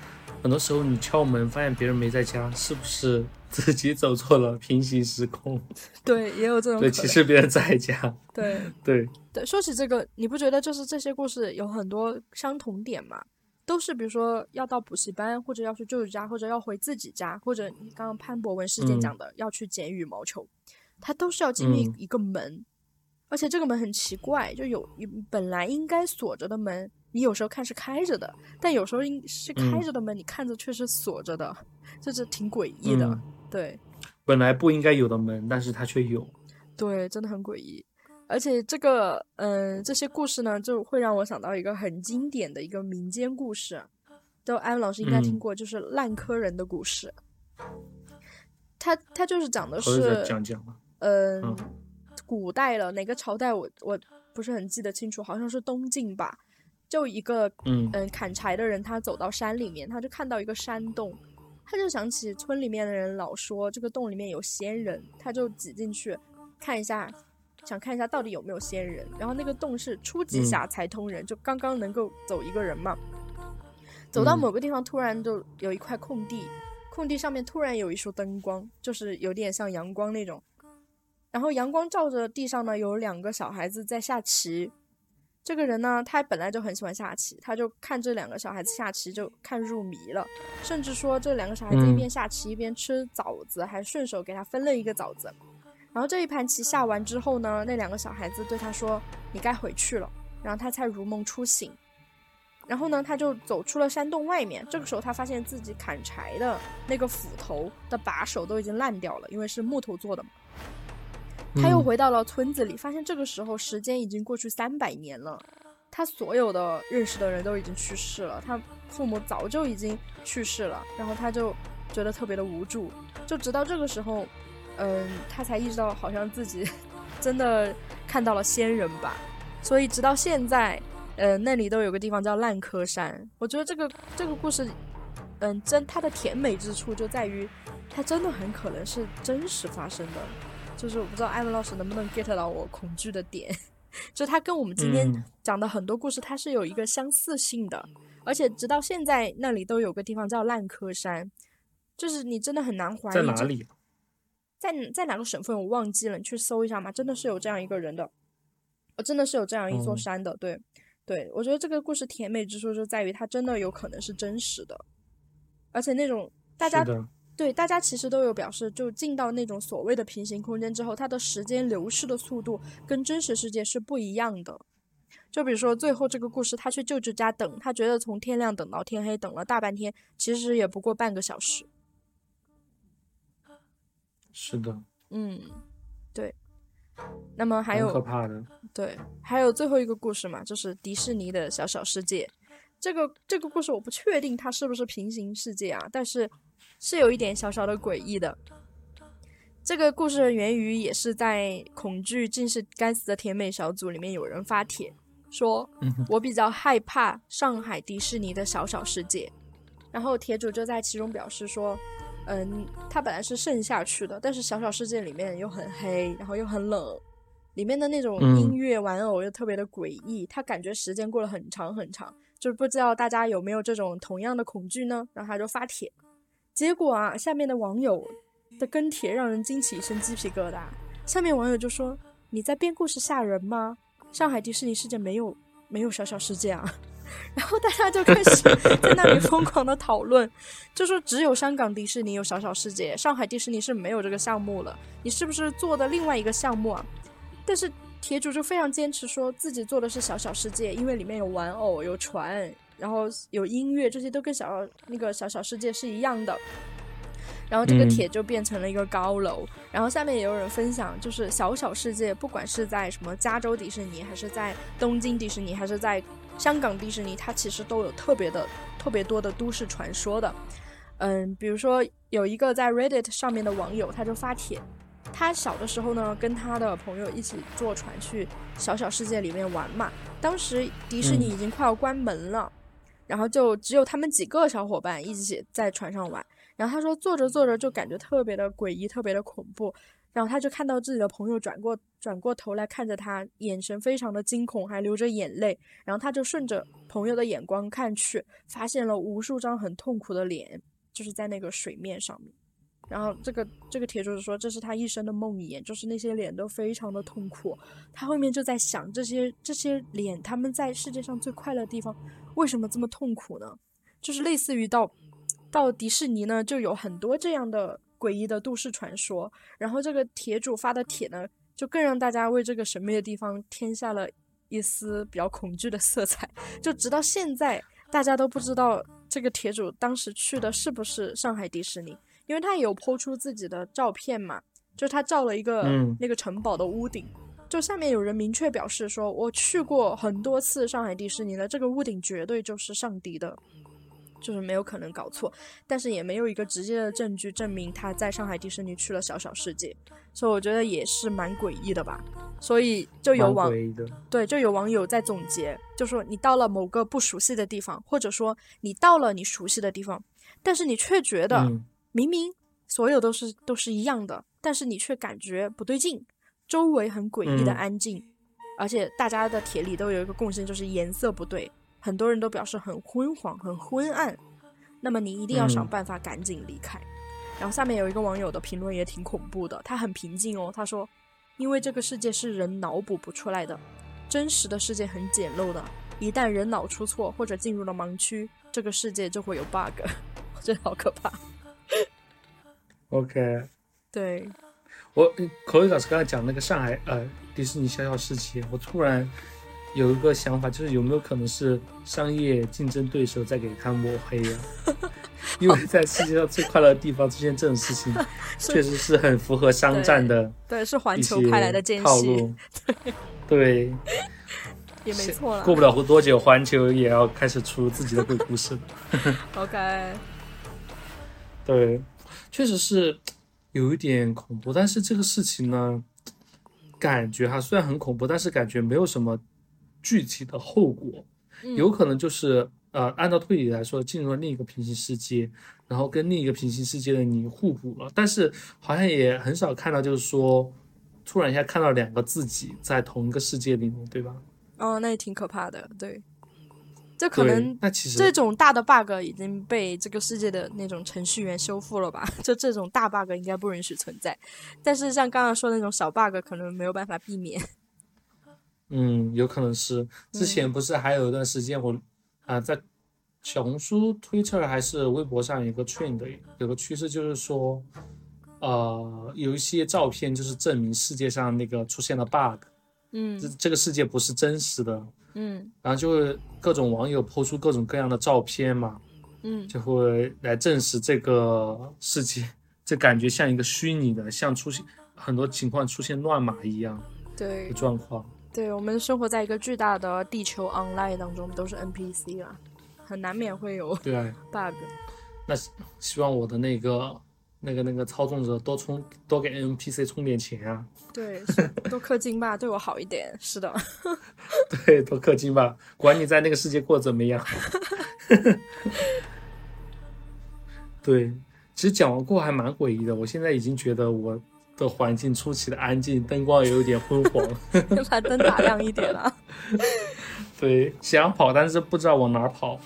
很多时候你敲门发现别人没在家，是不是 自己走错了平行时空？对，也有这种。对，其实别人在家。对对。对，说起这个，你不觉得就是这些故事有很多相同点吗？都是比如说要到补习班，或者要去舅舅家，或者要回自己家，或者你刚刚潘博文事件讲的要去捡羽毛球，他都是要经历一个门，而且这个门很奇怪，就有一本来应该锁着的门，你有时候看是开着的，但有时候应是开着的门，你看着却是锁着的，就是挺诡异的。对，本来不应该有的门，但是它却有。对，真的很诡异。而且这个，嗯，这些故事呢，就会让我想到一个很经典的一个民间故事，都安老师应该听过，就是烂柯人的故事。他他就是讲的是，讲讲嗯，古代了哪个朝代我我不是很记得清楚，好像是东晋吧。就一个嗯嗯砍柴的人，他走到山里面，他就看到一个山洞，他就想起村里面的人老说这个洞里面有仙人，他就挤进去看一下。想看一下到底有没有仙人，然后那个洞是初级下才通人，就刚刚能够走一个人嘛。走到某个地方，突然就有一块空地，空地上面突然有一束灯光，就是有点像阳光那种。然后阳光照着地上呢，有两个小孩子在下棋。这个人呢，他本来就很喜欢下棋，他就看这两个小孩子下棋就看入迷了，甚至说这两个小孩子一边下棋一边吃枣子，还顺手给他分了一个枣子。然后这一盘棋下完之后呢，那两个小孩子对他说：“你该回去了。”然后他才如梦初醒。然后呢，他就走出了山洞外面。这个时候，他发现自己砍柴的那个斧头的把手都已经烂掉了，因为是木头做的嘛。他又回到了村子里，发现这个时候时间已经过去三百年了。他所有的认识的人都已经去世了，他父母早就已经去世了。然后他就觉得特别的无助，就直到这个时候。嗯，他才意识到好像自己 真的看到了仙人吧，所以直到现在，呃，那里都有个地方叫烂柯山。我觉得这个这个故事，嗯，真它的甜美之处就在于，它真的很可能是真实发生的。就是我不知道艾文老师能不能 get 到我恐惧的点，就他跟我们今天嗯。讲的很多故事，它是有一个相似性的，而且直到现在那里都有个地方叫烂柯山，就是你真的很难怀疑在哪里？在在哪个省份我忘记了，你去搜一下嘛，真的是有这样一个人的，我，真的是有这样一座哦。山的，对对，我觉得这个故事甜美之处就在于它真的有可能是真实的，而且那种大家对大家其实都有表示，就进到那种所谓的平行空间之后，它的时间流逝的速度跟真实世界是不一样的。就比如说最后这个故事，他去舅舅家等，他觉得从天亮等到天黑，等了大半天，其实也不过半个小时。是的，嗯，对。那么还有可有怕的。对，还有最后一个故事嘛，就是迪士尼的小小世界。这个这个故事我不确定它是不是平行世界啊，但是是有一点小小的诡异的。这个故事源于也是在恐惧竟是该死的甜美小组里面有人发帖说，我比较害怕上海迪士尼的小小世界。然后铁主就在其中表示说，嗯，他本来是盛夏去的，但是小小世界里面又很黑，然后又很冷，里面的那种嗯音乐玩偶又特别的诡异，他感觉时间过了很长很长，就是不知道大家有没有这种同样的恐惧呢？然后他就发帖，结果啊，下面的网友的跟帖让人惊起一身鸡皮疙瘩。下面网友就说：“你在编故事吓人吗？上海迪士尼世界没有没有小小世界啊！” 然后大家就开始 在那里疯狂的讨论，就说只有香港迪士尼有小小世界，上海迪士尼是没有这个项目了。你是不是做的另外一个项目啊？但是铁主就非常坚持说自己做的是小小世界，因为里面有玩偶、有船，然后有音乐，这些都跟小那个小小世界是一样的。然后这个铁就变成了一个高楼，然后下面也有人分享，就是小小世界，不管是在什么加州迪士尼，还是在东京迪士尼，还是在香港迪士尼，它其实都有特别的、特别多的都市传说的。嗯，比如说有一个在 Reddit 上面的网友，他就发帖，他小的时候呢，跟他的朋友一起坐船去小小世界里面玩嘛。当时迪士尼嗯已经快要关门了，然后就只有他们几个小伙伴一起在船上玩。然后他说，坐着坐着就感觉特别的诡异，特别的恐怖。然后他就看到自己的朋友转过转过头来看着他，眼神非常的惊恐，还流着眼泪。然后他就顺着朋友的眼光看去，发现了无数张很痛苦的脸，就是在那个水面上面。然后这个这个铁柱就说，这是他一生的梦魇，就是那些脸都非常的痛苦。他后面就在想，这些这些脸，他们在世界上最快乐的地方，为什么这么痛苦呢？就是类似于到到迪士尼呢，就有很多这样的诡异的都市传说。然后这个铁主发的帖呢，就更让大家为这个神秘的地方添下了一丝比较恐惧的色彩。就直到现在，大家都不知道这个铁主当时去的是不是上海迪士尼，因为他也有抛出自己的照片嘛，就是他照了一个、嗯那个城堡的屋顶。就下面有人明确表示说，我去过很多次上海迪士尼了，这个屋顶绝对就是上迪的，就是没有可能搞错。但是也没有一个直接的证据证明他在上海迪士尼去了小小世界，所以我觉得也是蛮诡异的吧。所以就有网。对，就有网友在总结，就说你到了某个不熟悉的地方，或者说你到了你熟悉的地方，但是你却觉得嗯明明所有都是都是一样的，但是你却感觉不对劲，周围很诡异的嗯安静，而且大家的帖里都有一个共性，就是颜色不对，很多人都表示很昏黄、很昏暗。那么你一定要想嗯办法赶紧离开。然后下面有一个网友的评论也挺恐怖的，他很平静哦，他说：“因为这个世界是人脑补不出来的，真实的世界很简陋的，一旦人脑出错或者进入了盲区，这个世界就会有 bug。”我觉得好可怕。OK，对，我口语老师刚才讲那个上海呃迪士尼小小世界，我突然有一个想法，就是有没有可能是商业竞争对手在给他抹黑啊？因为在世界上最快乐的地方出现这种事情，确实是很符合商战的对，是环球派来的奸细，套路。对，也没错了。过不了多久，环球也要开始出自己的鬼故事了。OK，对，确实是有一点恐怖，但是这个事情呢，感觉哈虽然很恐怖，但是感觉没有什么具体的后果，有可能就是呃，按照推理来说，进入了另一个平行世界，然后跟另一个平行世界的你互补了，但是好像也很少看到就是说突然一下看到两个自己在同一个世界里面，对吧？哦，那也挺可怕的。对，这可能那其实这种大的 bug 已经被这个世界的那种程序员修复了吧？就这种大 bug 应该不允许存在，但是像刚刚说的那种小 bug 可能没有办法避免。嗯，有可能是。之前不是还有一段时间我啊、在小红书、推特还是微博上有个 trend 有个趋势，就是说，呃，有一些照片就是证明世界上那个出现了 bug，嗯。这这个世界不是真实的，嗯然后就会各种网友抛出各种各样的照片嘛，嗯就会来证实这个世界，这感觉像一个虚拟的，像出现很多情况出现乱码一样对的状况。对，我们生活在一个巨大的地球 online 当中，都是 NPC 啊，很难免会有对啊，bug。那希希望我的那个那个那个操纵者多充多给 NPC 充点钱啊，对，是多氪金吧，对我好一点。是的，对，多氪金吧，管你在那个世界过怎么样。对，其实讲完过还蛮诡异的，我现在已经觉得我的环境出奇的安静，灯光也有点昏黄。把灯打亮一点啊。对，想跑，但是不知道往哪儿跑。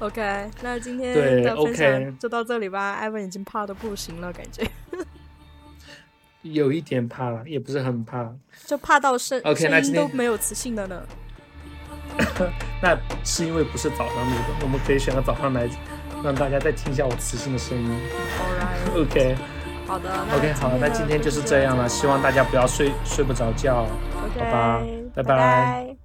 OK，那今天对的分 OK 享就到这里吧。艾文已经怕的不行了，感觉有一点怕了，也不是很怕。就怕到声 OK，那声今天音都没有磁性的呢。那是因为不是早上录的，我们可以选个早上来，让大家再听一下我磁性的声音。Alright，OK 好的 OK，好，那今天就是这样了，希望大家不要睡睡不着觉。OK，拜拜拜拜拜拜